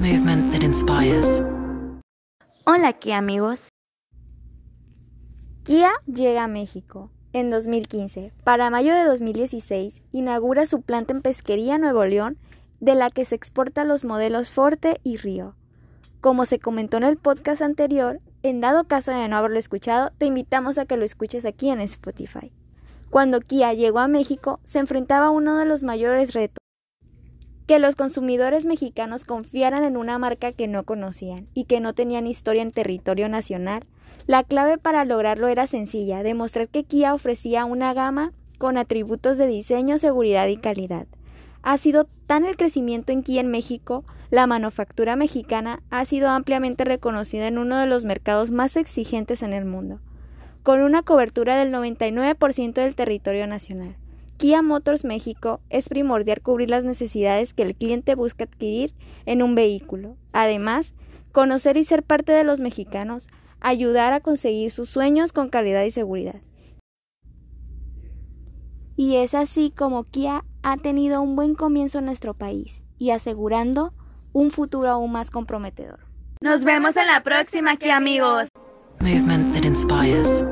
Movement that inspires. Hola Kia amigos. Kia llega a México en 2015. Para mayo de 2016 inaugura su planta en Pesquería, Nuevo León, de la que se exporta los modelos Forte y Río. Como se comentó en el podcast anterior, en dado caso de no haberlo escuchado, te invitamos a que lo escuches aquí en Spotify. Cuando Kia llegó a México, se enfrentaba a uno de los mayores retos, que los consumidores mexicanos confiaran en una marca que no conocían y que no tenían historia en territorio nacional. La clave para lograrlo era sencilla, demostrar que Kia ofrecía una gama con atributos de diseño, seguridad y calidad. Ha sido tan el crecimiento en Kia en México, la manufactura mexicana ha sido ampliamente reconocida en uno de los mercados más exigentes en el mundo, con una cobertura del 99% del territorio nacional. Kia Motors México es primordial cubrir las necesidades que el cliente busca adquirir en un vehículo. Además, conocer y ser parte de los mexicanos, ayudar a conseguir sus sueños con calidad y seguridad. Y es así como Kia ha tenido un buen comienzo en nuestro país y asegurando un futuro aún más comprometedor. Nos vemos en la próxima, Kia amigos. Movement that inspires.